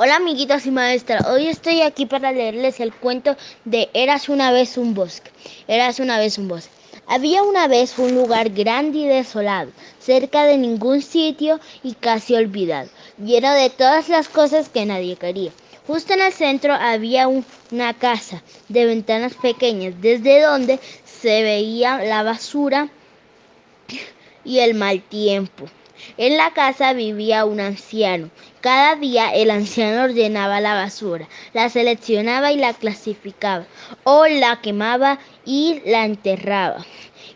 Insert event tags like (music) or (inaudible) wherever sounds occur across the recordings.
Hola amiguitos y maestras, hoy estoy aquí para leerles el cuento de Eras una vez un bosque. Eras una vez un bosque. Había una vez un lugar grande y desolado, cerca de ningún sitio y casi olvidado, lleno de todas las cosas que nadie quería. Justo en el centro había una casa de ventanas pequeñas, desde donde se veía la basura y el mal tiempo. En la casa vivía un anciano. Cada día el anciano ordenaba la basura, la seleccionaba y la clasificaba, o la quemaba y la enterraba.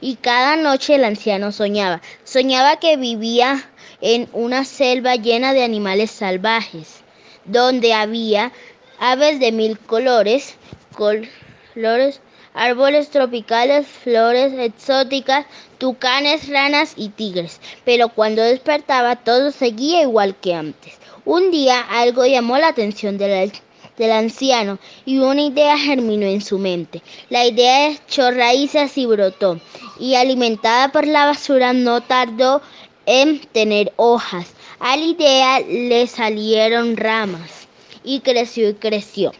Y cada noche el anciano soñaba. Soñaba que vivía en una selva llena de animales salvajes, donde había aves de mil colores, colores árboles tropicales, flores exóticas, tucanes, ranas y tigres. Pero cuando despertaba todo seguía igual que antes. Un día algo llamó la atención del, del anciano y una idea germinó en su mente. La idea echó raíces y brotó, y alimentada por la basura no tardó en tener hojas. A la idea le salieron ramas y creció y creció.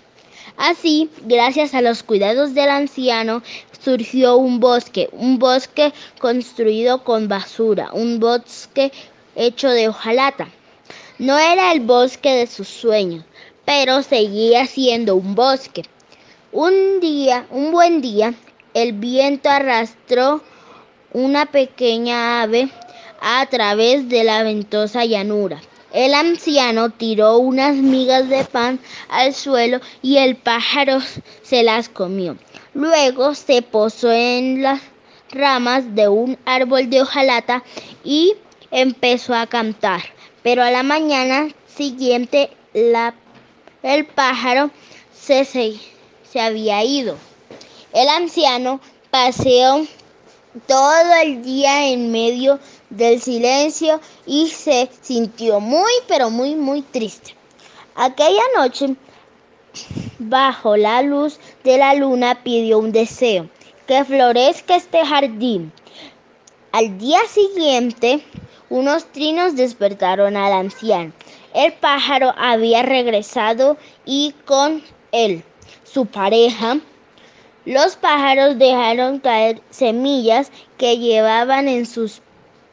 Así, gracias a los cuidados del anciano, surgió un bosque, un bosque construido con basura, un bosque hecho de hojalata. No era el bosque de sus sueños, pero seguía siendo un bosque. Un día, un buen día, el viento arrastró una pequeña ave a través de la ventosa llanura. El anciano tiró unas migas de pan al suelo y el pájaro se las comió. Luego se posó en las ramas de un árbol de hojalata y empezó a cantar. Pero a la mañana siguiente el pájaro se, se había ido. El anciano paseó todo el día en medio del silencio y se sintió muy, pero muy, muy triste. Aquella noche, bajo la luz de la luna, pidió un deseo, que florezca este jardín. Al día siguiente, unos trinos despertaron al anciano. El pájaro había regresado y con él su pareja los pájaros dejaron caer semillas que llevaban en sus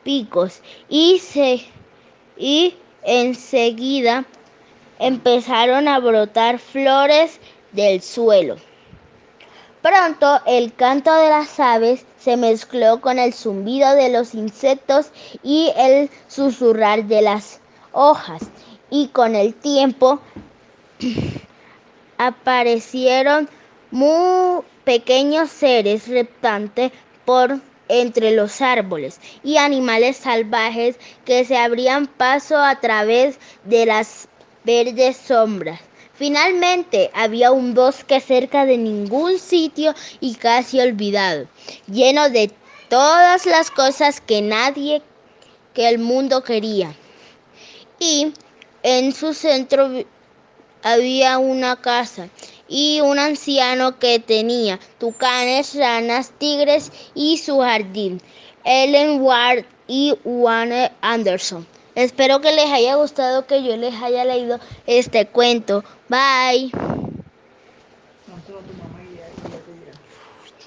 picos y, se, y enseguida empezaron a brotar flores del suelo. Pronto el canto de las aves se mezcló con el zumbido de los insectos y el susurrar de las hojas y con el tiempo (clears throat) aparecieron muy pequeños seres reptantes por entre los árboles y animales salvajes que se abrían paso a través de las verdes sombras. Finalmente había un bosque cerca de ningún sitio y casi olvidado, lleno de todas las cosas que nadie, que el mundo quería. Y en su centro había una casa y un anciano que tenía tucanes, ranas, tigres y su jardín. Ellen Ward y Juan Anderson. Espero que les haya gustado que yo les haya leído este cuento. Bye.